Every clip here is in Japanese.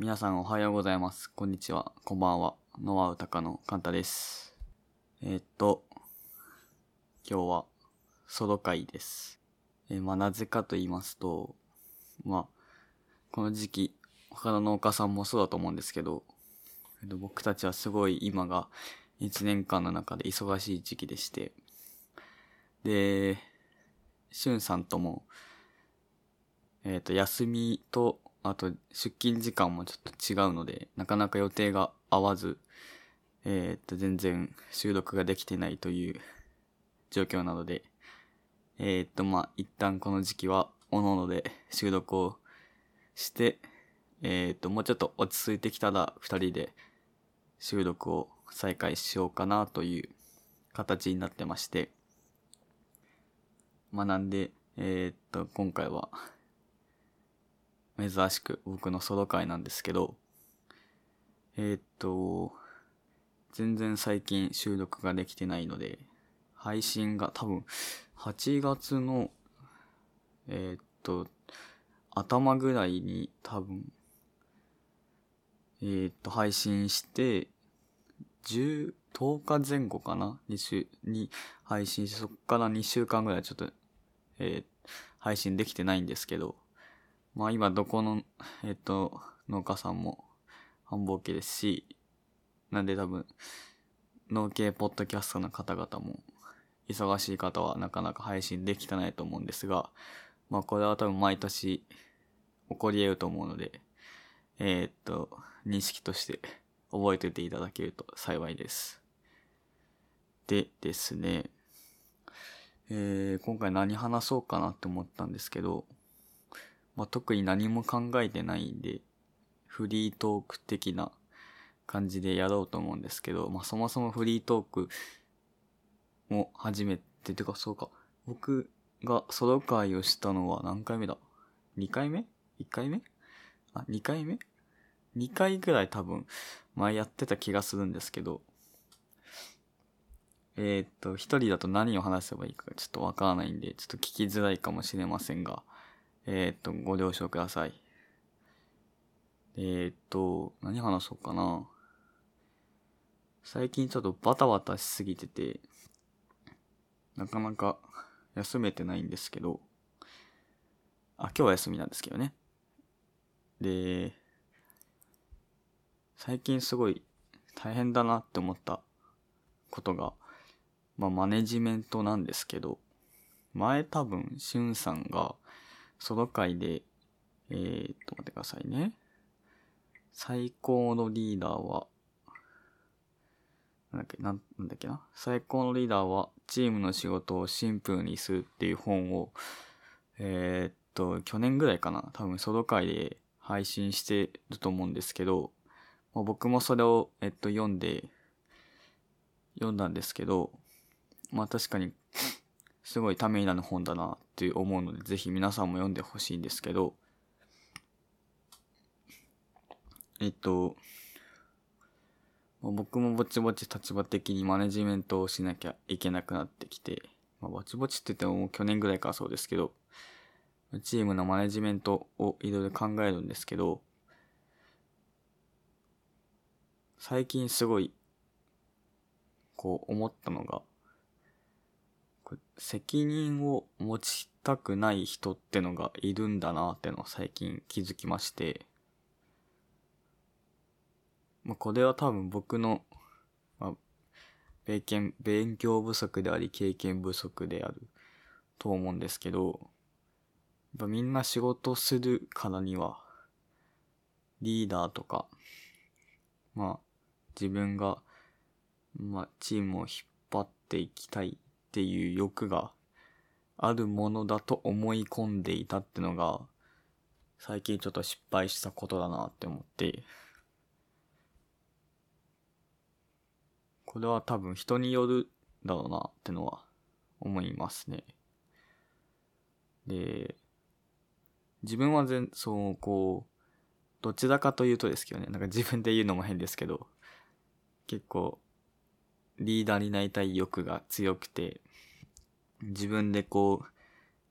皆さんおはようございます。こんにちは。こんばんは。ノアウタカのカンタです。えーっと、今日はソロ会です。えーまあなぜかと言いますと、まあ、この時期、他の農家さんもそうだと思うんですけど、えっと僕たちはすごい今が1年間の中で忙しい時期でして、で、しゅんさんとも、えっ、と、休みと、あと、出勤時間もちょっと違うので、なかなか予定が合わず、えっ、と、全然収録ができてないという状況なので、えっ、と、まあ、一旦この時期は、おのおので収録をして、えっ、と、もうちょっと落ち着いてきたら、二人で収録を再開しようかなという形になってまして、まあ、なんで、えっ、と、今回は、珍しく僕のソロ会なんですけど、えーっと、全然最近収録ができてないので、配信が多分8月の、えーっと、頭ぐらいに多分、えーっと、配信して、10、10日前後かな ?2 週に配信して、そっから2週間ぐらいちょっと、えー配信できてないんですけど、まあ今どこの、えっと、農家さんも繁忙期ですし、なんで多分、農系ポッドキャストの方々も、忙しい方はなかなか配信できてないと思うんですが、まあこれは多分毎年起こり得ると思うので、えーっと、認識として覚えておいていただけると幸いです。でですね、えー今回何話そうかなって思ったんですけど、まあ、特に何も考えてないんで、フリートーク的な感じでやろうと思うんですけど、まあ、そもそもフリートークも初めて、てかそうか、僕がソロ会をしたのは何回目だ ?2 回目 ?1 回目？あ、2回目 ?2 回ぐらい多分前やってた気がするんですけど、えーっと、一人だと何を話せばいいかちょっとわからないんで、ちょっと聞きづらいかもしれませんが、えーっと、ご了承ください。えーっと、何話そうかな。最近ちょっとバタバタしすぎてて、なかなか休めてないんですけど、あ、今日は休みなんですけどね。で、最近すごい大変だなって思ったことが、まあマネジメントなんですけど、前多分、しゅんさんが、ソロ会で、えー、っと、待ってくださいね。最高のリーダーは、なんだっけ、なんだっけな。最高のリーダーは、チームの仕事をシンプルにするっていう本を、えーっと、去年ぐらいかな。多分、ソロ会で配信してると思うんですけど、まあ、僕もそれを、えっと、読んで、読んだんですけど、まあ確かに、すごいためになる本だなって思うので、ぜひ皆さんも読んでほしいんですけど、えっと、僕もぼちぼち立場的にマネジメントをしなきゃいけなくなってきて、まあ、ぼちぼちって言っても去年ぐらいからそうですけど、チームのマネジメントをいろいろ考えるんですけど、最近すごい、こう思ったのが、責任を持ちたくない人ってのがいるんだなってのを最近気づきまして、まあ、これは多分僕の、まあ、勉強勉強不足であり経験不足であると思うんですけど、やっぱみんな仕事するからには、リーダーとか、まあ、自分が、まあ、チームを引っ張っていきたいっていう欲があるものだと思い込んでいたってのが、最近ちょっと失敗したことだなって思って、これは多分人によるだろうなってのは思いますね。で、自分は全、そう、こう、どちらかというとですけどね、なんか自分で言うのも変ですけど、結構、リーダーになりたい欲が強くて、自分でこう、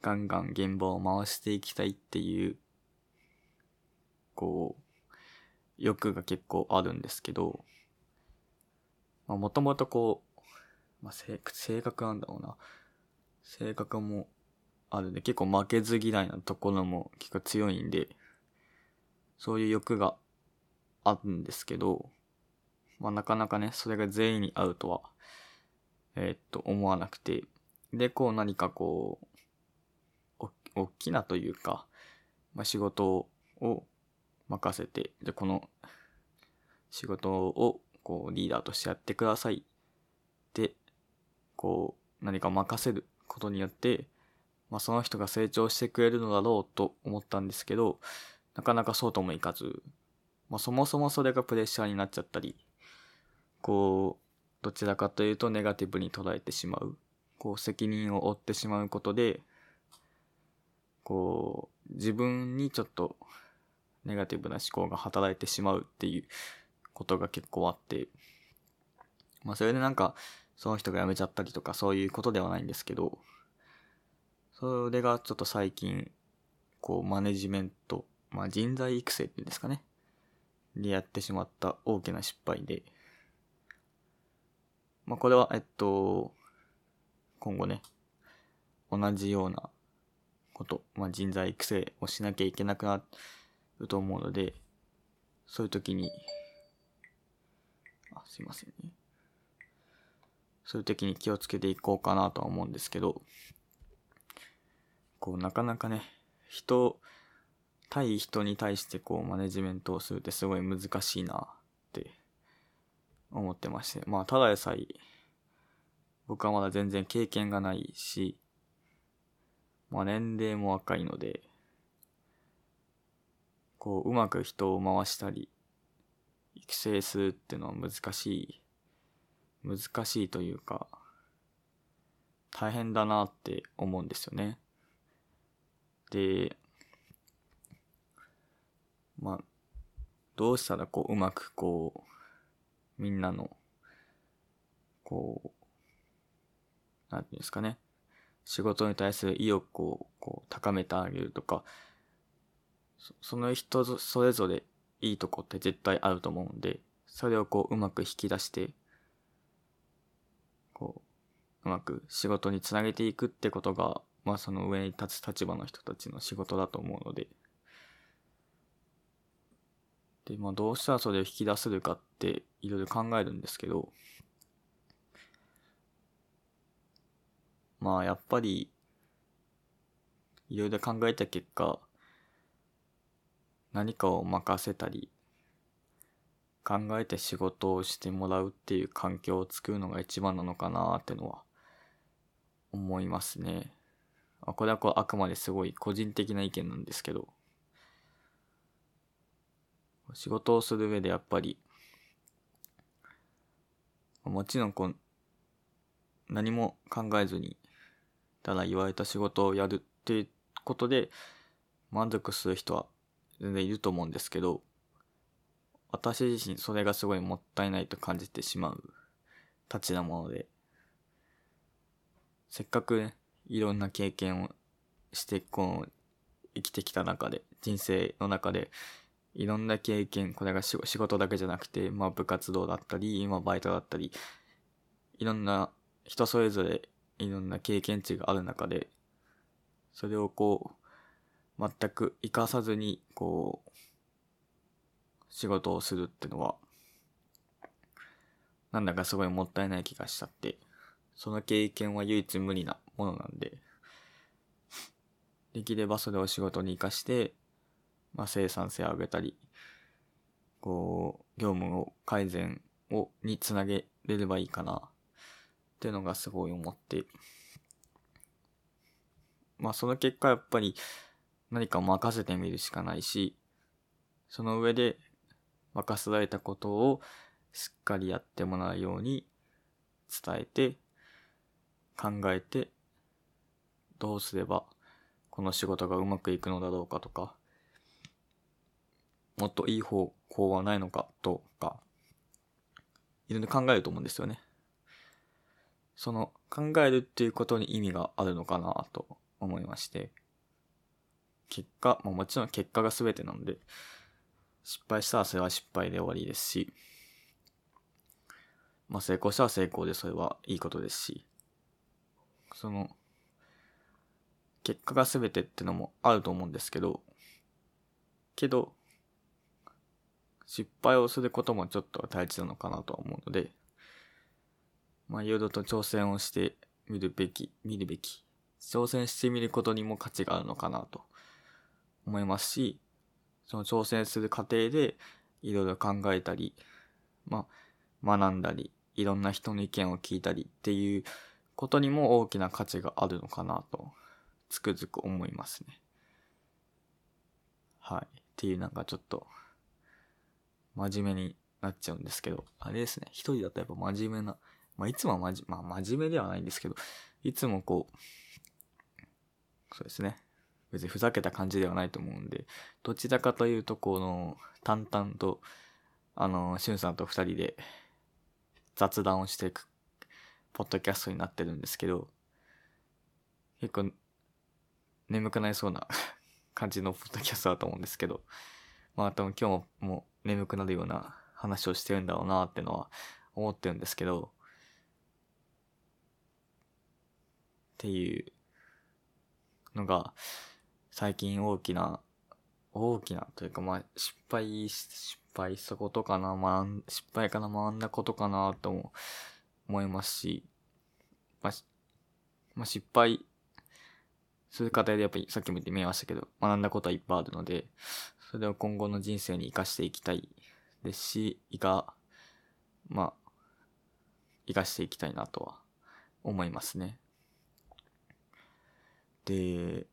ガンガン現場を回していきたいっていう、こう、欲が結構あるんですけど、まあもともとこう、まあ性性格なんだろうな。性格もあるんで、結構負けず嫌いなところも結構強いんで、そういう欲があるんですけど、まあなかなかね、それが全員に合うとは、えー、っと、思わなくて、で、こう何かこう、お、大きなというか、まあ仕事を任せて、で、この仕事をこうリーダーとしてやってください。ってこう何か任せることによって、まあ、その人が成長してくれるのだろうと思ったんですけどなかなかそうともいかず、まあ、そもそもそれがプレッシャーになっちゃったりこうどちらかというとネガティブに捉えてしまう。こう責任を負ってしまうことでこう自分にちょっとネガティブな思考が働いてしまうっていうことが結構あって、まあそれでなんか、その人が辞めちゃったりとかそういうことではないんですけど、それがちょっと最近、こうマネジメント、まあ人材育成っていうんですかね、でやってしまった大きな失敗で、まあこれは、えっと、今後ね、同じようなこと、まあ人材育成をしなきゃいけなくなると思うので、そういう時に、あ、すいませんね。そういう時に気をつけていこうかなとは思うんですけど、こう、なかなかね、人、対人に対してこう、マネジメントをするってすごい難しいな思ってまして、まあ、ただでさえ、僕はまだ全然経験がないし、まあ、年齢も若いので、こう、うまく人を回したり、育成するっていうのは難しい、難しいというか、大変だなって思うんですよね。で、まあ、どうしたらこう、うまくこう、みんなの、こう、なんていうんですかね、仕事に対する意欲をこう高めてあげるとか、その人それぞれいいとこって絶対あると思うんで、それをこううまく引き出して、こう、うまく仕事につなげていくってことが、まあその上に立つ立場の人たちの仕事だと思うので、で、まあどうしたらそれを引き出せるかっていろいろ考えるんですけど、まあやっぱり、いろいろ考えた結果、何かを任せたり、考えて仕事をしてもらうっていう環境を作るのが一番なのかなってのは思いますね。これはこうあくまですごい個人的な意見なんですけど、仕事をする上でやっぱり、もちろんこう、何も考えずに、ただ言われた仕事をやるっていうことで満足する人は全然いると思うんですけど、私自身それがすごいもったいないと感じてしまうたちなもので、せっかくね、いろんな経験をして、こう、生きてきた中で、人生の中で、いろんな経験、これが仕事だけじゃなくて、まあ部活動だったり、今バイトだったり、いろんな人それぞれいろんな経験値がある中で、それをこう、全く活かさずに、こう、仕事をするってのは、なんだかすごいもったいない気がしちゃって、その経験は唯一無二なものなんで、できればそれを仕事に活かして、まあ、生産性を上げたり、こう、業務を改善を、につなげれればいいかな、っていうのがすごい思って、まあその結果やっぱり何か任せてみるしかないし、その上で任せられたことをしっかりやってもらうように伝えて、考えて、どうすればこの仕事がうまくいくのだろうかとか、もっといい方法はないのかとか、いろいろ考えると思うんですよね。その考えるっていうことに意味があるのかなと思いまして。結果、ま、もちろん結果が全てなので、失敗したらそれは失敗で終わりですし、まあ成功したら成功でそれはいいことですし、その、結果が全てってのもあると思うんですけど、けど、失敗をすることもちょっと大事なのかなとは思うので、まあ、いろいろと挑戦をしてみるべき、見るべき、挑戦してみることにも価値があるのかなと思いますし、その挑戦する過程でいろいろ考えたり、まあ、学んだり、いろんな人の意見を聞いたりっていうことにも大きな価値があるのかなと、つくづく思いますね。はい。っていうなんかちょっと、真面目になっちゃうんですけど、あれですね。一人だとやっぱ真面目な、まあいつもまじ、まあ真面目ではないんですけど、いつもこう、そうですね。別にふざけた感じではないと思うんで、どちらかというと、この、淡々と、あの、しゅんさんと二人で雑談をしていく、ポッドキャストになってるんですけど、結構、眠くなりそうな感じのポッドキャストだと思うんですけど、まあ多分今日ももう眠くなるような話をしてるんだろうなってのは思ってるんですけど、っていうのが最近大きな、大きなというかまあ失敗、失敗したことかな、まあ失敗かな、学んだことかなとも思いますし、まあ、まあ、失敗する過程でやっぱりさっきも言ってみましたけど、学んだことはいっぱいあるので、それを今後の人生に活かしていきたいですし、いか、まあ、活かしていきたいなとは思いますね。で、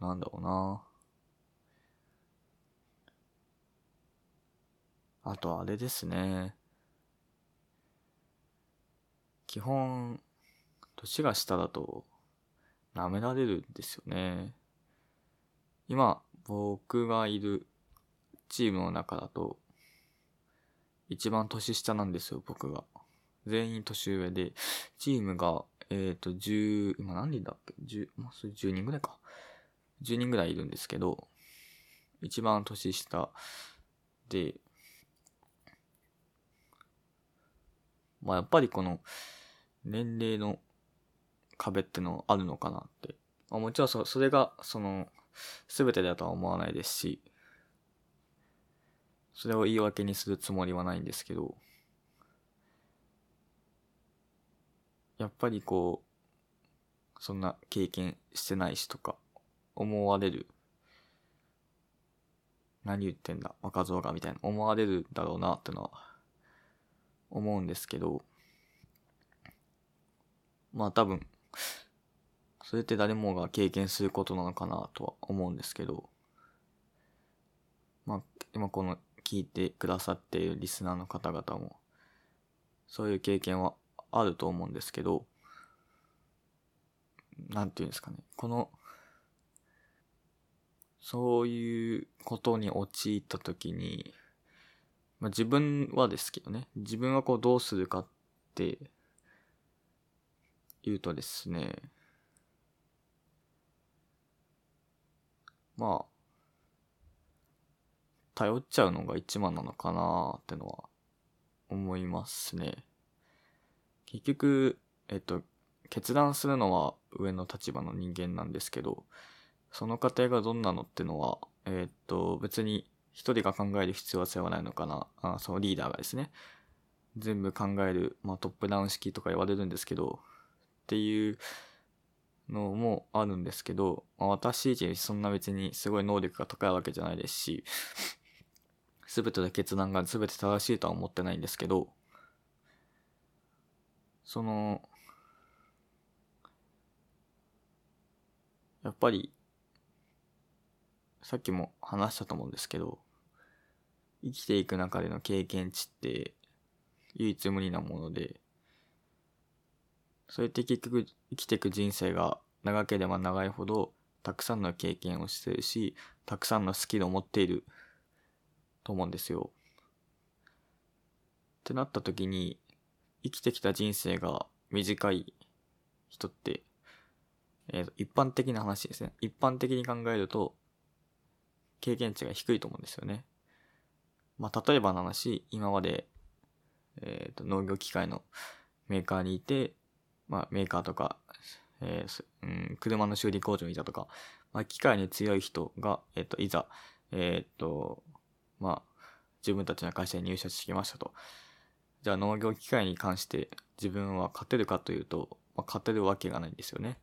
なんだろうな。あとあれですね。基本、年が下だと、舐められるんですよね。今、僕がいるチームの中だと、一番年下なんですよ、僕が。全員年上で、チームが、えっ、ー、と、10、今何人だっけ ?10、まあ、それ10人ぐらいか。10人ぐらいいるんですけど、一番年下で、まあやっぱりこの年齢の壁ってのあるのかなって。まあ、もちろんそそれがその全てだとは思わないですし、それを言い訳にするつもりはないんですけど、やっぱりこう、そんな経験してないしとか、思われる。何言ってんだ、若造がみたいな思われるだろうなってのは思うんですけど、まあ多分、それって誰もが経験することなのかなとは思うんですけど、まあ今この聞いてくださっているリスナーの方々も、そういう経験はあると思うんですけど、なんていうんですかね、このそういうことに陥った時に、まあ、自分はですけどね、自分はこうどうするかって言うとですね、まあ、頼っちゃうのが一番なのかなってのは思いますね。結局、えっと、決断するのは上の立場の人間なんですけど、その過程がどんなのってのは、え、っと、別に一人が考える必要性はないのかな。あそのリーダーがですね。全部考える、まあ、トップダウン式とか言われるんですけど、っていうのもあるんですけど、まあ、私自身そんな別にすごい能力が高いわけじゃないですし、すべての決断がすべて正しいとは思ってないんですけど、その、やっぱりさっきも話したと思うんですけど、生きていく中での経験値って唯一無二なもので、そうやって結局生きていく人生が長ければ長いほどたくさんの経験をしてるし、たくさんのスキルを持っていると思うんですよ。ってなった時に、生きてきた人生が短い人って、えー、一般的な話ですね。一般的に考えると、経験値が低いと思うんですよね。まあ、例えばの話、今まで、えっ、と、農業機械のメーカーにいて、まあ、メーカーとか、えーうん、車の修理工場にいたとか、まあ、機械に強い人が、えっ、と、いざ、えっ、と、まあ、自分たちの会社に入社してきましたと。じゃあ農業機械に関して自分は勝てるかというと、まあ、勝てるわけがないんですよね。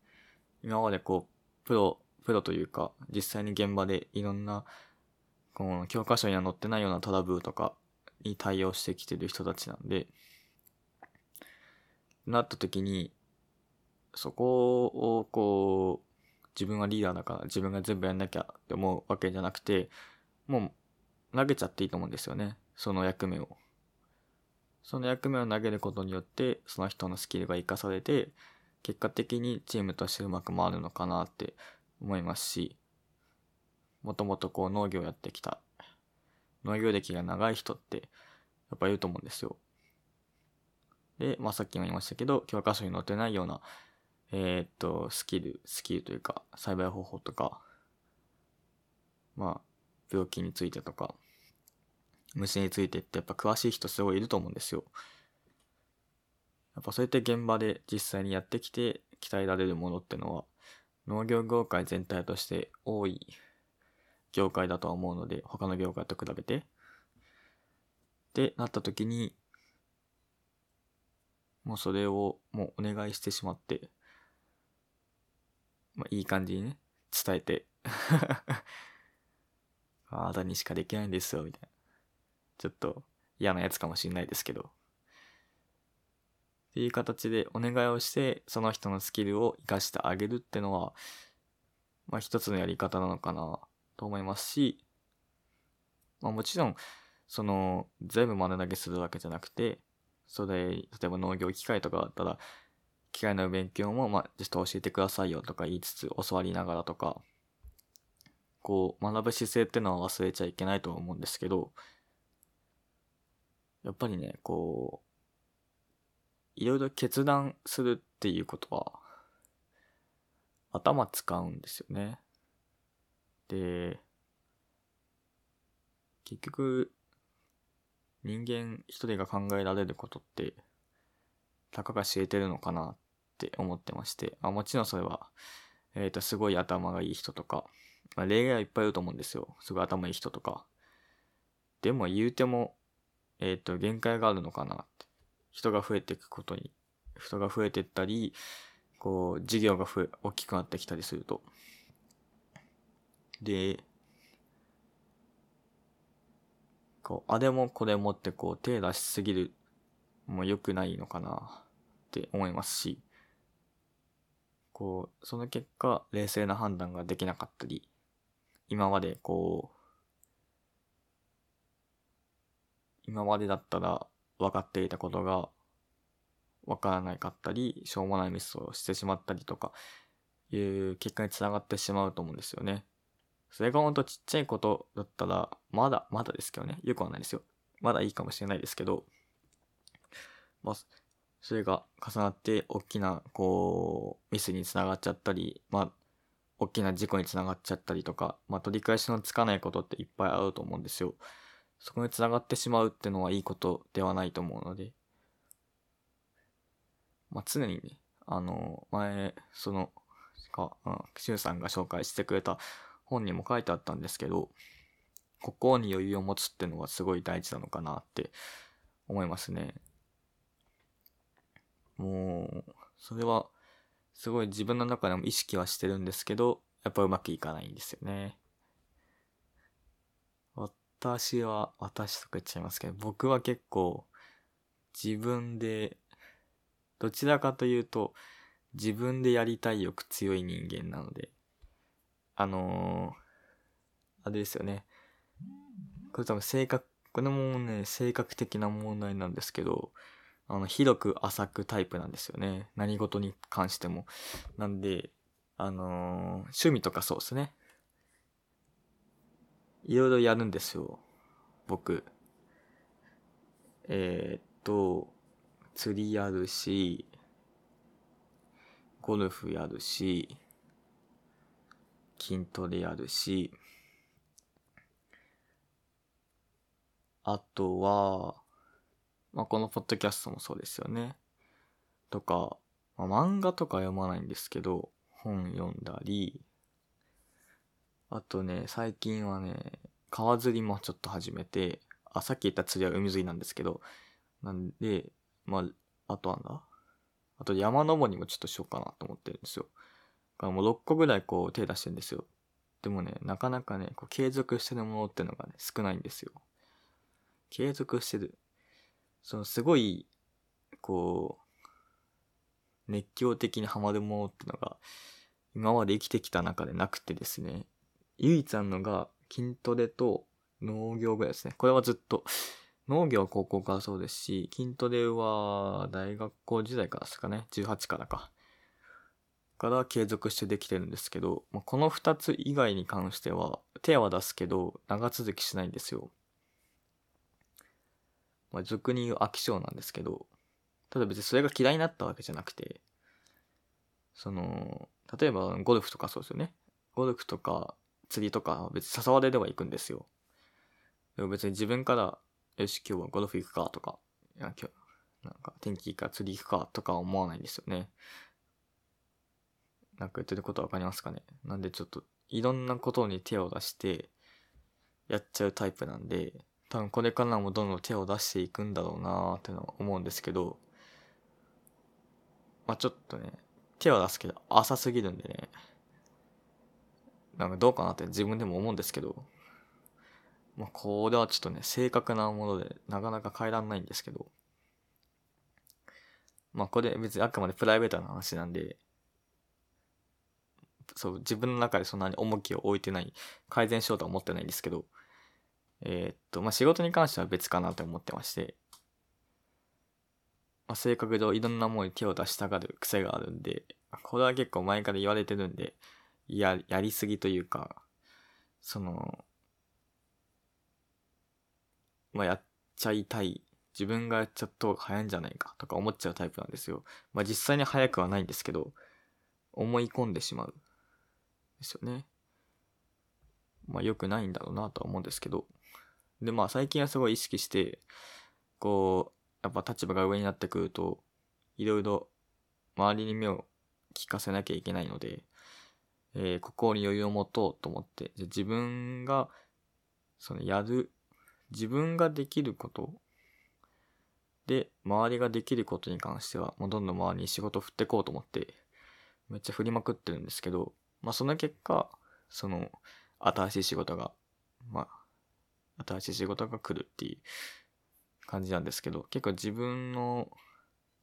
今までこう、プロ、プロというか、実際に現場でいろんな、この教科書には載ってないようなトラブルとかに対応してきてる人たちなんで、なった時に、そこをこう、自分はリーダーだから自分が全部やんなきゃって思うわけじゃなくて、もう投げちゃっていいと思うんですよね。その役目を。その役目を投げることによって、その人のスキルが活かされて、結果的にチームとしてうまく回るのかなって思いますし、もともとこう農業やってきた、農業歴が長い人って、やっぱいると思うんですよ。で、まあさっきも言いましたけど、教科書に載ってないような、えー、っと、スキル、スキルというか、栽培方法とか、まあ、病気についてとか、虫についてってやっぱ詳しい人すごいいると思うんですよ。やっぱそうやって現場で実際にやってきて鍛えられるものってのは農業業界全体として多い業界だとは思うので他の業界と比べて。ってなった時にもうそれをもうお願いしてしまってまあいい感じにね伝えて あなたにしかできないんですよみたいな。ちょっと嫌なやつかもしんないですけど。っていう形でお願いをして、その人のスキルを活かしてあげるってのは、まあ一つのやり方なのかなと思いますし、まあもちろん、その、全部丸投げするわけじゃなくて、それ、例えば農業機械とかだったら、機械の勉強も、まあ、ちょっと教えてくださいよとか言いつつ、教わりながらとか、こう、学ぶ姿勢ってのは忘れちゃいけないと思うんですけど、やっぱりね、こう、いろいろ決断するっていうことは、頭使うんですよね。で、結局、人間一人が考えられることって、たかが知れてるのかなって思ってまして、あもちろんそれは、えっ、ー、と、すごい頭がいい人とか、まあ、例外はいっぱいいると思うんですよ。すごい頭いい人とか。でも言うても、えっ、ー、と、限界があるのかなって。人が増えていくことに、人が増えていったり、こう、事業が増え、大きくなってきたりすると。で、こう、あれもこれもってこう、手出しすぎるも良くないのかなって思いますし、こう、その結果、冷静な判断ができなかったり、今までこう、今までだったら分かっていたことが分からないかったり、しょうもないミスをしてしまったりとか、いう結果につながってしまうと思うんですよね。それがほんとちっちゃいことだったら、まだ、まだですけどね。よくはないですよ。まだいいかもしれないですけど、まあ、それが重なって、大きな、こう、ミスにつながっちゃったり、まあ、大きな事故につながっちゃったりとか、まあ、取り返しのつかないことっていっぱいあると思うんですよ。そこにつながってしまうってのはいいことではないと思うので、まあ、常にね、あの、前、その、か、うん、シュンさんが紹介してくれた本にも書いてあったんですけど、心に余裕を持つってのがすごい大事なのかなって思いますね。もう、それは、すごい自分の中でも意識はしてるんですけど、やっぱうまくいかないんですよね。私は、私とか言っちゃいますけど、僕は結構、自分で、どちらかというと、自分でやりたい欲強い人間なので、あのー、あれですよね。これ多分性格、これもね、性格的な問題なんですけど、あの、広く浅くタイプなんですよね。何事に関しても。なんで、あのー、趣味とかそうですね。いろいろやるんですよ。僕。えー、っと、釣りやるし、ゴルフやるし、筋トレやるし、あとは、まあ、このポッドキャストもそうですよね。とか、まあ、漫画とか読まないんですけど、本読んだり、あとね、最近はね、川釣りもちょっと始めて、あ、さっき言った釣りは海釣りなんですけど、なんで、まあ、あとなんだ？あと山登りもちょっとしようかなと思ってるんですよ。からもう6個ぐらいこう手出してんですよ。でもね、なかなかね、こう継続してるものってのがね、少ないんですよ。継続してる。そのすごい、こう、熱狂的にハマるものってのが、今まで生きてきた中でなくてですね、唯一あるのが筋トレと農業ぐらいですね。これはずっと、農業は高校からそうですし、筋トレは大学校時代からですかね。18からか。から継続してできてるんですけど、まあ、この2つ以外に関しては、手は出すけど、長続きしないんですよ。まあ、俗に言う飽き性なんですけど、ただ別にそれが嫌いになったわけじゃなくて、その、例えばゴルフとかそうですよね。ゴルフとか釣りとか別に誘われれば行くんですよ。でも別に自分から、よし、今日はゴルフ行くかとか、いや今日、なんか天気いいから釣り行くかとか思わないんですよね。なんか言ってることわかりますかね？なんでちょっといろんなことに手を出してやっちゃうタイプなんで、多分これからもどんどん手を出していくんだろうなーってのは思うんですけど、まあちょっとね、手を出すけど浅すぎるんでね、なんかどうかなって自分でも思うんですけど、まあ、これはちょっとね、正確なもので、なかなか変えらんないんですけど、まあ、これ別にあくまでプライベートな話なんで、そう、自分の中でそんなに重きを置いてない、改善しようとは思ってないんですけど、えー、っと、まあ、仕事に関しては別かなと思ってまして、まあ、性格上いろんなものに手を出したがる癖があるんで、これは結構前から言われてるんで、や、やりすぎというか、その、まあ、やっちゃいたい。自分がやっちゃった方が早いんじゃないかとか思っちゃうタイプなんですよ。まあ実際に早くはないんですけど、思い込んでしまう。ですよね。まあ良くないんだろうなとは思うんですけど。でまあ最近はすごい意識して、こう、やっぱ立場が上になってくると、いろいろ周りに目を聞かせなきゃいけないので、えー、心に余裕を持とうと思って、じゃ自分が、そのやる、自分ができることで、周りができることに関しては、もうどんどん周りに仕事を振ってこうと思って、めっちゃ振りまくってるんですけど、まあその結果、その、新しい仕事が、まあ、新しい仕事が来るっていう感じなんですけど、結構自分の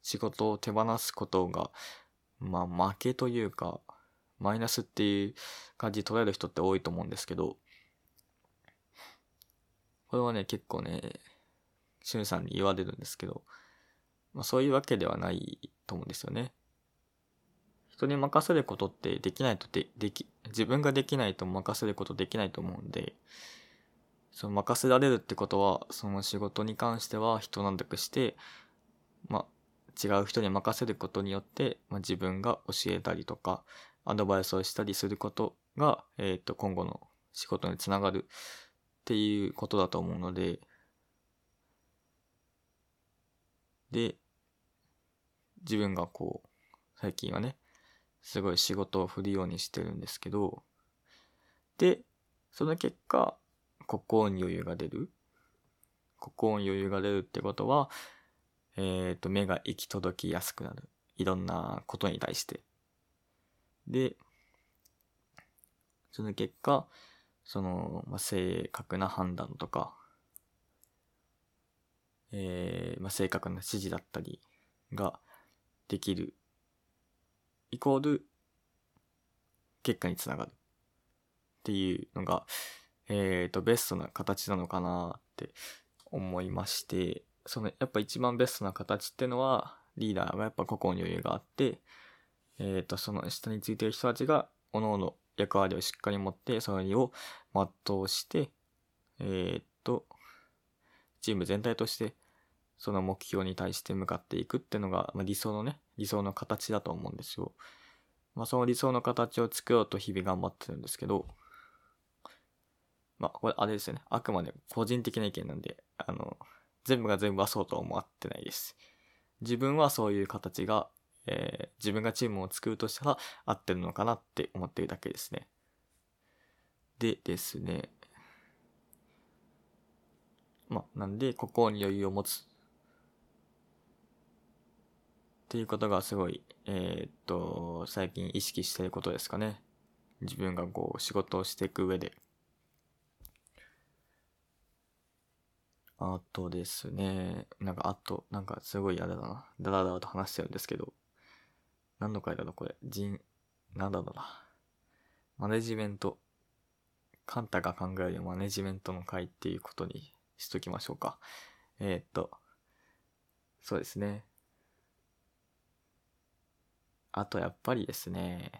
仕事を手放すことが、まあ負けというか、マイナスっていう感じで捉える人って多いと思うんですけど、これはね、結構ね、しゅんさんに言われるんですけど、まあそういうわけではないと思うんですよね。人に任せることってできないとで、でき、自分ができないと任せることできないと思うんで、その任せられるってことは、その仕事に関しては人なんだくして、まあ、違う人に任せることによって、まあ、自分が教えたりとか、アドバイスをしたりすることが、えっ、ー、と、今後の仕事につながるっていうことだと思うので、で、自分がこう、最近はね、すごい仕事を振るようにしてるんですけど、で、その結果、心に余裕が出る。心に余裕が出るってことは、えっ、ー、と、目が行き届きやすくなる。いろんなことに対して。で、その結果、その、まあ、正確な判断とか、えー、まあ、正確な指示だったりができる、イコール、結果につながるっていうのが、えっ、ー、と、ベストな形なのかなって思いまして、その、やっぱ一番ベストな形ってのは、リーダーがやっぱ個々に余裕があって、えっ、ー、と、その下についてる人たちが、各々役割をしっかり持って、それを全うして、えー、っと、チーム全体として、その目標に対して向かっていくっていうのが、まあ、理想のね、理想の形だと思うんですよ。まあ、その理想の形を作ろうと日々頑張ってるんですけど、まあ、これあれですよね。あくまで個人的な意見なんで、あの、全部が全部はそうとは思ってないです。自分はそういう形が、えー、自分がチームを作るとしたら合ってるのかなって思ってるだけですね。でですね。まあ、なんで、ここに余裕を持つ。っていうことがすごい、えー、っと、最近意識してることですかね。自分がこう、仕事をしていく上で。あとですね、なんかあと、なんかすごい嫌だな。だらだらと話してるんですけど、何の回だろうこれ。人、なんだろうな。マネジメント。カンタが考えるマネジメントの回っていうことにしときましょうか。えー、っと、そうですね。あとやっぱりですね、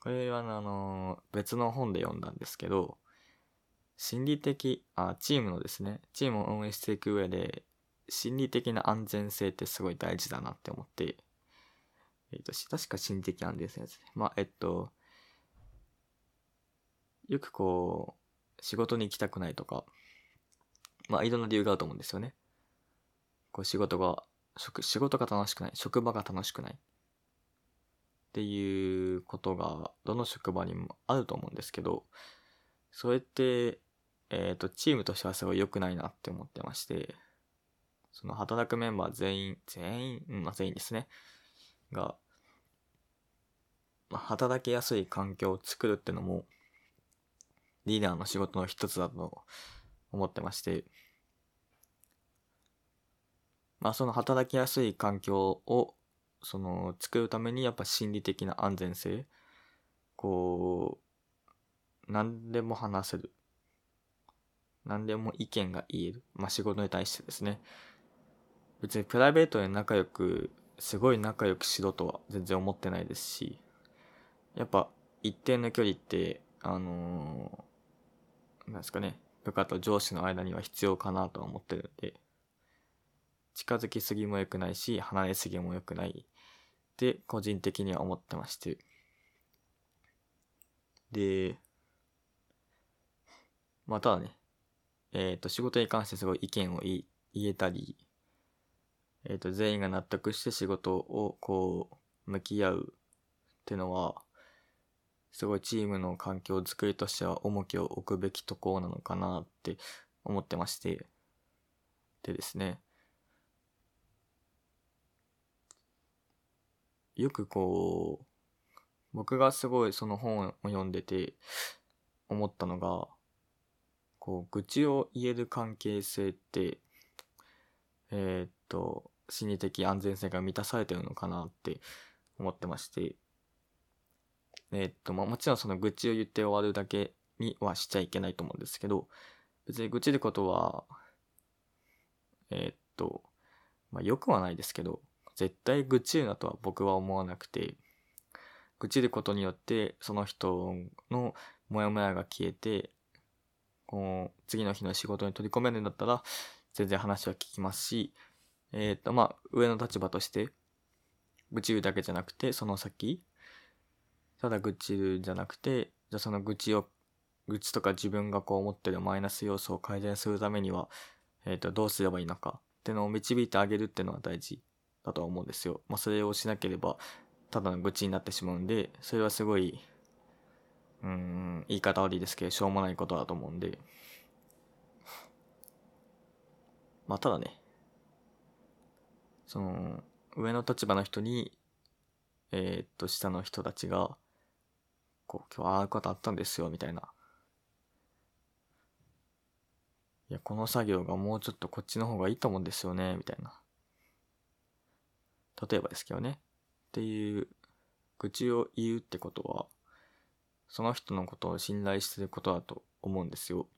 これはあの、別の本で読んだんですけど、心理的、あ、チームのですね、チームを運営していく上で、心理的な安全性ってすごい大事だなって思って、えっ、と、確か心理的安全性ですね。まあ、えっと、よくこう、仕事に行きたくないとか、まあ、いろんな理由があると思うんですよね。こう、仕事が、職、仕事が楽しくない、職場が楽しくない。っていうことが、どの職場にもあると思うんですけど、それって、えっ、ー、と、チームとしてはすごい良くないなって思ってまして、その働くメンバー全員、全員、うん、まあ全員ですね、が、まあ、働きやすい環境を作るってのも、リーダーの仕事の一つだと思ってまして、まあその働きやすい環境を、その作るためにやっぱ心理的な安全性、こう、何でも話せる。何でも意見が言える。まあ、仕事に対してですね。別にプライベートで仲良く、すごい仲良くしろとは全然思ってないですし、やっぱ一定の距離って、あのー、なんですかね、部下と上司の間には必要かなとは思ってるんで、近づきすぎも良くないし、離れすぎも良くないって個人的には思ってまして。で、まあ、ただね、えっ、ー、と、仕事に関してすごい意見を言えたり、えっ、ー、と、全員が納得して仕事をこう、向き合うってのは、すごいチームの環境づくりとしては重きを置くべきところなのかなって思ってまして、でですね、よくこう、僕がすごいその本を読んでて思ったのが、こう、愚痴を言える関係性って、えー、っと、心理的安全性が満たされてるのかなって思ってまして、えー、っと、まあ、もちろんその愚痴を言って終わるだけにはしちゃいけないと思うんですけど、別に愚痴ることは、えー、っと、まあ、良くはないですけど、絶対愚痴るなとは僕は思わなくて、愚痴ることによってその人のモヤモヤが消えて、こう、次の日の仕事に取り込めるんだったら、全然話は聞きますし、えっ、ー、と、まあ、上の立場として、愚痴るだけじゃなくて、その先、ただ愚痴るじゃなくて、じゃあその愚痴を、愚痴とか自分がこう思ってるマイナス要素を改善するためには、えっ、ー、と、どうすればいいのかっていうのを導いてあげるっていうのは大事。だとは思うんですよ。まあ、それをしなければ、ただの愚痴になってしまうんで、それはすごい、うん、言い方悪いですけど、しょうもないことだと思うんで。まあ、ただね、その、上の立場の人に、えー、っと、下の人たちが、こう、今日ああいうことあったんですよ、みたいな。いや、この作業がもうちょっとこっちの方がいいと思うんですよね、みたいな。例えばですけどね。っていう、愚痴を言うってことは、その人のことを信頼してることだと思うんですよ。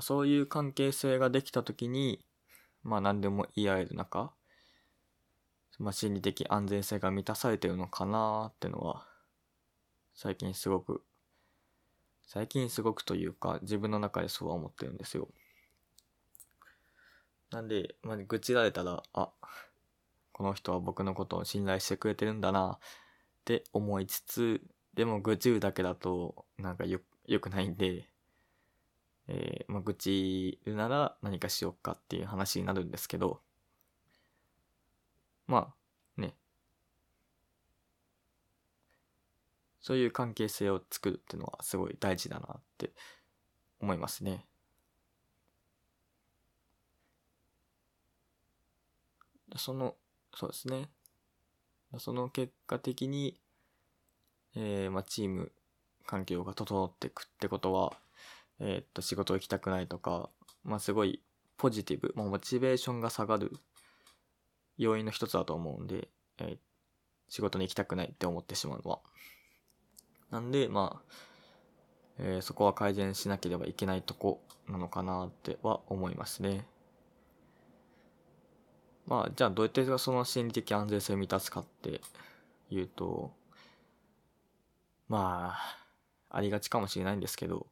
そういう関係性ができたときに、まあ何でも言い合える中、まあ心理的安全性が満たされてるのかなってのは、最近すごく、最近すごくというか自分の中でそうは思ってるんですよ。なんで、まあ、愚痴られたら、あ、この人は僕のことを信頼してくれてるんだなって思いつつ、でも愚痴るだけだとなんかよよくないんで、えー、まあ、愚痴るなら何かしようかっていう話になるんですけど、まあね、そういう関係性を作るっていうのはすごい大事だなって思いますね。その、そうですね。その結果的に、えー、まあ、チーム環境が整っていくってことは、えー、っと、仕事行きたくないとか、まあ、すごいポジティブ、まあ、モチベーションが下がる要因の一つだと思うんで、えー、仕事に行きたくないって思ってしまうのは。なんで、まあ、えー、そこは改善しなければいけないとこなのかなっては思いますね。まあ、じゃあどうやってその心理的安全性を満たすかっていうと、まあ、ありがちかもしれないんですけど、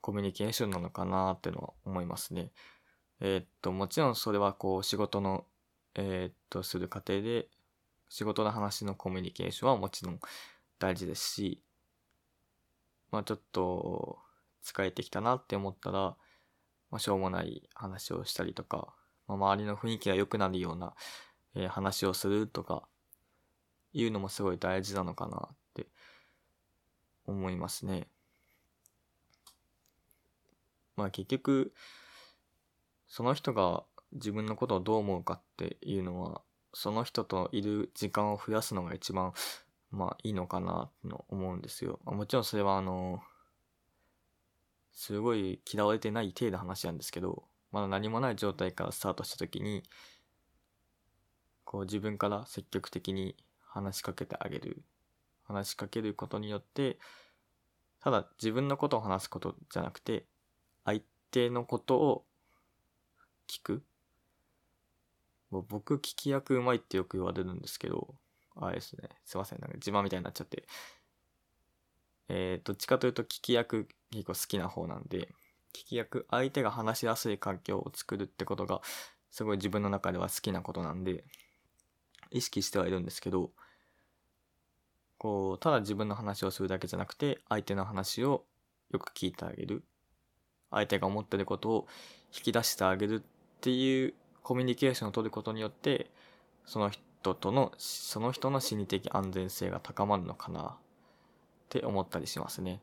コミュニケーションなのかなってのは思いますね。えー、っと、もちろんそれはこう仕事の、えー、っと、する過程で、仕事の話のコミュニケーションはもちろん大事ですし、まあちょっと疲れてきたなって思ったら、まあしょうもない話をしたりとか、まあ、周りの雰囲気が良くなるような、えー、話をするとか、いうのもすごい大事なのかなって思いますね。まあ結局、その人が自分のことをどう思うかっていうのは、その人といる時間を増やすのが一番、まあいいのかなと思うんですよ。もちろんそれはあの、すごい嫌われてない体の話なんですけど、まだ何もない状態からスタートした時に、こう自分から積極的に話しかけてあげる。話しかけることによって、ただ自分のことを話すことじゃなくて、相手のことを聞く。もう僕聞き役うまいってよく言われるんですけど、あれですね。すいません。なんか自慢みたいになっちゃって。えー、どっちかというと聞き役結構好きな方なんで、聞き役、相手が話しやすい環境を作るってことが、すごい自分の中では好きなことなんで、意識してはいるんですけど、こう、ただ自分の話をするだけじゃなくて、相手の話をよく聞いてあげる。相手が思ってることを引き出してあげるっていうコミュニケーションを取ることによって、その人との、その人の心理的安全性が高まるのかなって思ったりしますね。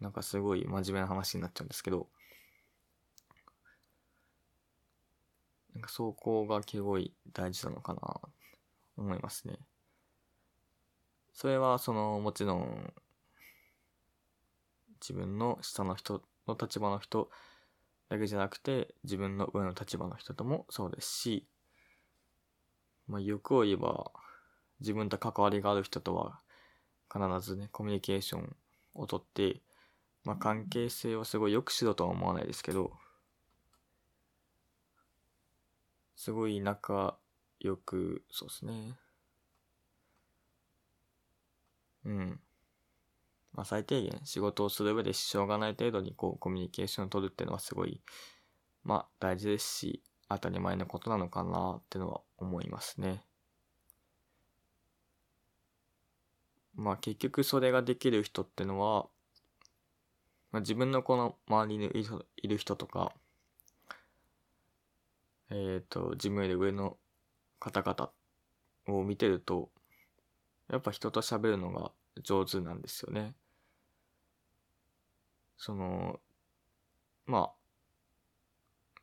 なんかすごい真面目な話になっちゃうんですけど、なんか走行がすごい大事なのかな、思いますね。それは、その、もちろん、自分の下の人の立場の人だけじゃなくて、自分の上の立場の人ともそうですし、まあ、欲を言えば、自分と関わりがある人とは、必ずね、コミュニケーションをとって、まあ、関係性をすごい良くしろとは思わないですけど、すごい仲良く、そうですね。うん。まあ、最低限仕事をする上で支障がない程度にこうコミュニケーションを取るっていうのはすごい、まあ大事ですし、当たり前のことなのかなってのは思いますね。まあ結局それができる人ってのは、まあ、自分のこの周りにいる人とか、えっ、ー、と、自分より上の方々を見てると、やっぱ人と喋るのが上手なんですよね。その、ま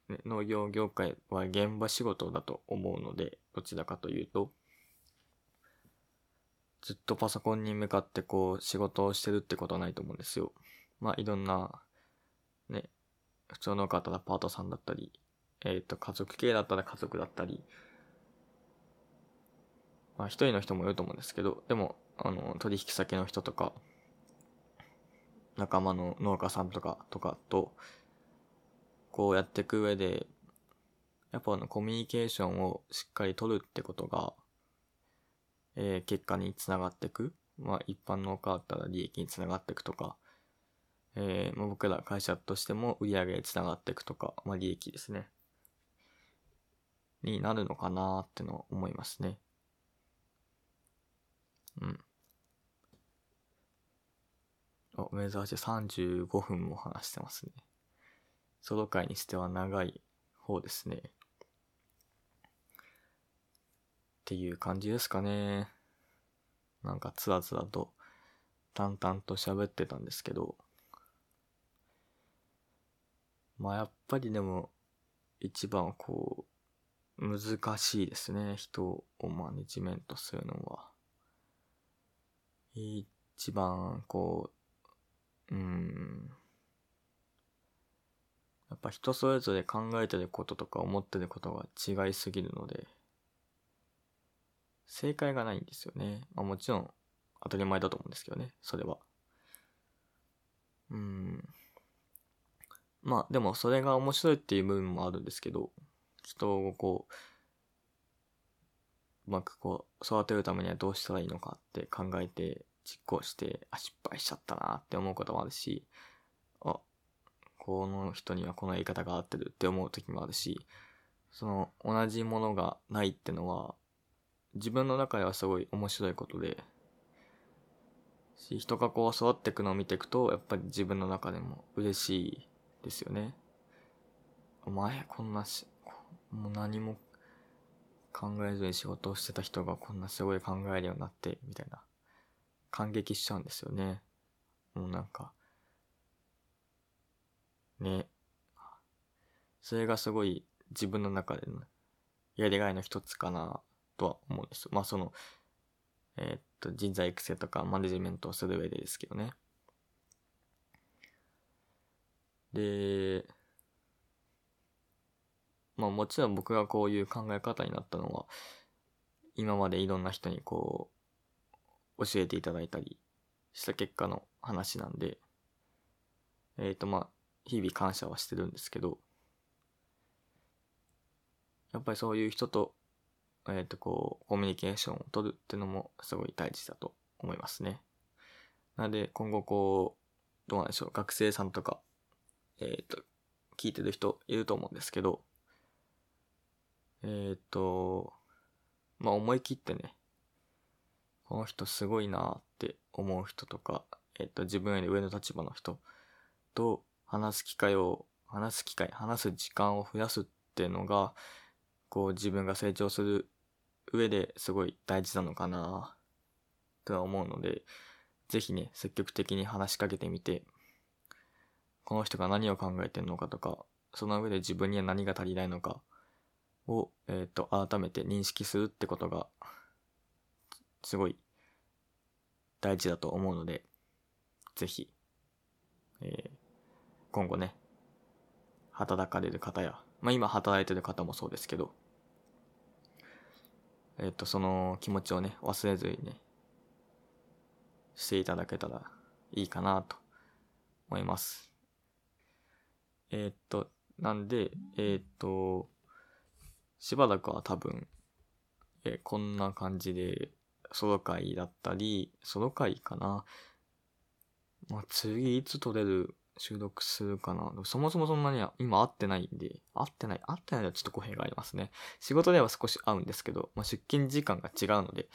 あ、ね、農業業界は現場仕事だと思うので、どちらかというと、ずっとパソコンに向かってこう仕事をしてるってことはないと思うんですよ。まあ、いろんな、ね、普通の方だったらパートさんだったり、えっ、ー、と、家族系だったら家族だったり、まあ、一人の人もいると思うんですけど、でも、あの、取引先の人とか、仲間の農家さんとか、とかと、こうやっていく上で、やっぱあの、コミュニケーションをしっかり取るってことが、えー、結果につながっていく。まあ、一般農家だったら利益につながっていくとか、えー、まあ、僕ら会社としても売り上げにつながっていくとか、まあ、利益ですね。になるのかなっての思いますね。うん。あ、珍しい。35分も話してますね。ソロ回にしては長い方ですね。っていう感じですかね。なんかつらつらと淡々と喋ってたんですけど。まあやっぱりでも一番こう難しいですね。人をマネジメントするのは。一番こう、うん。やっぱ人それぞれ考えてることとか思ってることが違いすぎるので、正解がないんですよね。まあもちろん当たり前だと思うんですけどね、それは。うん。まあでもそれが面白いっていう部分もあるんですけど、人をこう、うまくこう育てるためにはどうしたらいいのかって考えて実行して、あ、失敗しちゃったなって思うこともあるし、あ、この人にはこの言い方が合ってるって思う時もあるし、その同じものがないってのは自分の中ではすごい面白いことで、し人がこう育っていくのを見ていくと、やっぱり自分の中でも嬉しいですよね。お前、こんなし、もう何も考えずに仕事をしてた人がこんなすごい考えるようになって、みたいな。感激しちゃうんですよね。もうなんか、ね。それがすごい自分の中でのやりがいの一つかなとは思うんです。まあその、えー、っと、人材育成とかマネジメントをする上でですけどね。で、まあもちろん僕がこういう考え方になったのは、今までいろんな人にこう、教えていただいたりした結果の話なんで、えっ、ー、とまあ、日々感謝はしてるんですけど、やっぱりそういう人と、えっ、ー、とこう、コミュニケーションを取るっていうのもすごい大事だと思いますね。なので今後こう、どうなんでしょう、学生さんとか、えっ、ー、と、聞いてる人いると思うんですけど、えっ、ー、と、まあ思い切ってね、この人すごいなって思う人とか、えっ、ー、と、自分より上の立場の人と話す機会を、話す機会、話す時間を増やすっていうのが、こう自分が成長する上ですごい大事なのかなとは思うので、ぜひね、積極的に話しかけてみて、この人が何を考えてるのかとか、その上で自分には何が足りないのかを、えっ、ー、と、改めて認識するってことが、すごい大事だと思うので、ぜひ、えー、今後ね、働かれる方や、まあ今働いてる方もそうですけど、えっ、ー、と、その気持ちをね、忘れずにね、していただけたらいいかなと思います。えっ、と、なんで、えっ、と、しばらくは多分、えー、こんな感じで、ソロ会だったり、ソロ会かな。まあ、次いつ撮れる、収録するかな。そもそもそんなには今会ってないんで、会ってない、会ってないのはちょっと語弊がありますね。仕事では少し会うんですけど、まあ、出勤時間が違うので、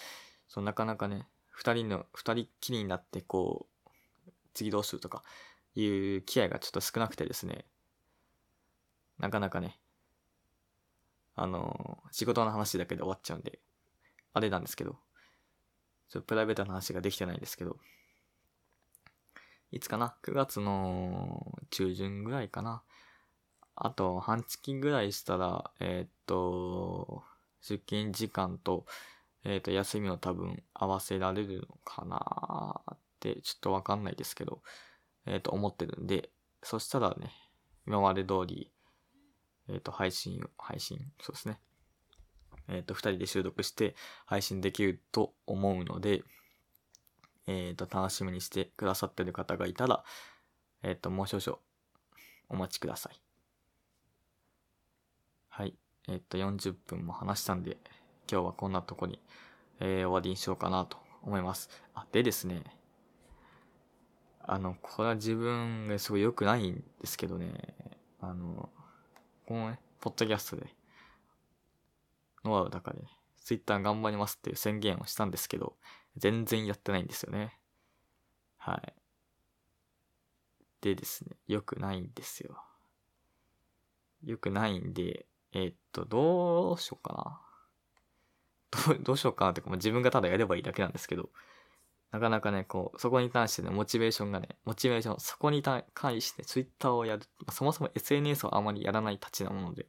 そなかなかね、二人の、二人きりになってこう、次どうするとかいう機会がちょっと少なくてですね、なかなかね、あの、仕事の話だけで終わっちゃうんで、あれなんですけど、ちょプライベートな話ができてないんですけど、いつかな ?9 月の中旬ぐらいかなあと、半月ぐらいしたら、えー、っと、出勤時間と、えー、っと、休みを多分合わせられるのかなって、ちょっとわかんないですけど、えー、っと、思ってるんで、そしたらね、今まで通り、えっ、ー、と、配信を、配信、そうですね。えっ、ー、と、二人で収録して配信できると思うので、えっ、ー、と、楽しみにしてくださってる方がいたら、えっ、と、もう少々お待ちください。はい。えっ、と、40分も話したんで、今日はこんなとこに、え終わりにしようかなと思います。あ、でですね、あの、これは自分がすごい良くないんですけどね、あの、このね、ポッドキャストで、ノアの中で、ツイッター頑張りますっていう宣言をしたんですけど、全然やってないんですよね。はい。でですね、良くないんですよ。良くないんで、えー、っと、どうしようかな。どう、どうしようかなってか、自分がただやればいいだけなんですけど、なかなかね、こう、そこに対してね、モチベーションがね、モチベーション、そこに対して Twitter をやる、そもそも SNS をあまりやらないたちなもので、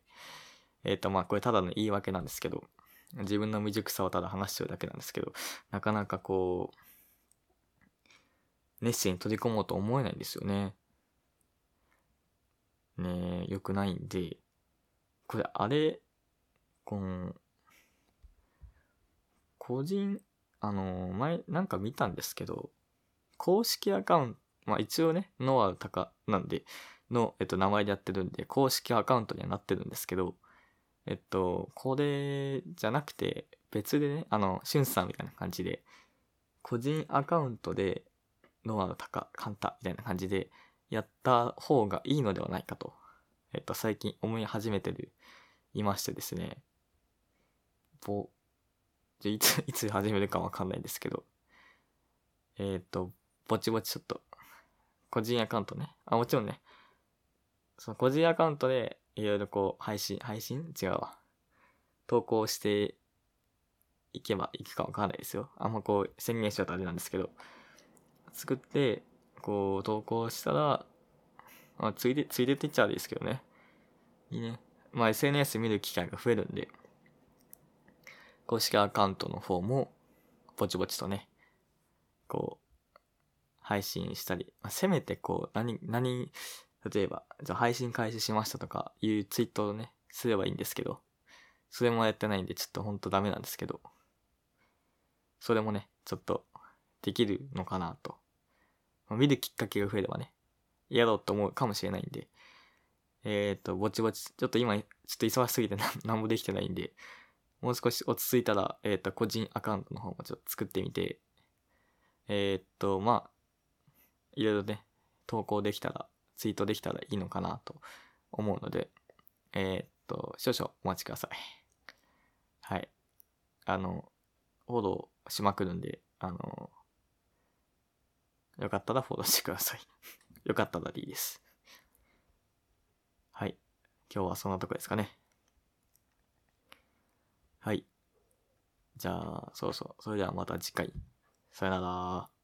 えっ、ー、と、まあ、これただの言い訳なんですけど、自分の未熟さをただ話してるだけなんですけど、なかなかこう、熱心に取り込もうと思えないんですよね。ねえ、良くないんで、これ、あれ、この、個人、あの、前、なんか見たんですけど、公式アカウント、まあ一応ね、ノアタカなんで、の、えっと、名前でやってるんで、公式アカウントにはなってるんですけど、えっと、これじゃなくて、別でね、あの、しゅんさんみたいな感じで、個人アカウントで、ノアタカ、カンタみたいな感じで、やった方がいいのではないかと、えっと、最近思い始めてる、いましてですね。ぼ、じゃ、いつ、いつ始めるかわかんないですけど、えっ、と、ぼちぼちちょっと、個人アカウントね。あ、もちろんね、その個人アカウントで、いろいろこう、配信、配信？違うわ。投稿していけばいくかわかんないですよ。あんまこう、宣言しちゃうとあれなんですけど、作って、こう、投稿したら、まあ、ついで、ついでって言っちゃうんですけどね。いいね。まあ、SNS 見る機会が増えるんで、公式アカウントの方も、ぼちぼちとね、こう、配信したり、まあ、せめてこう、何、何、例えば、じゃ配信開始しましたとかいうツイートをね、すればいいんですけど、それもやってないんで、ちょっとほんとダメなんですけど、それもね、ちょっと、できるのかなと。見るきっかけが増えればね、やろうと思うかもしれないんで、えっ、ー、と、ぼちぼち、ちょっと今、ちょっと忙しすぎて何もできてないんで、もう少し落ち着いたら、えっ、ー、と、個人アカウントの方もちょっと作ってみて、えっ、と、まあ、いろいろね、投稿できたら、ツイートできたらいいのかなと思うので、えっと、少々お待ちください。はい。あの、フォローしまくるんで、あの、よかったらフォローしてください。よかったらでいいです。はい。今日はそんなとこですかね。はい。じゃあ、そうそう。それではまた次回。さよなら。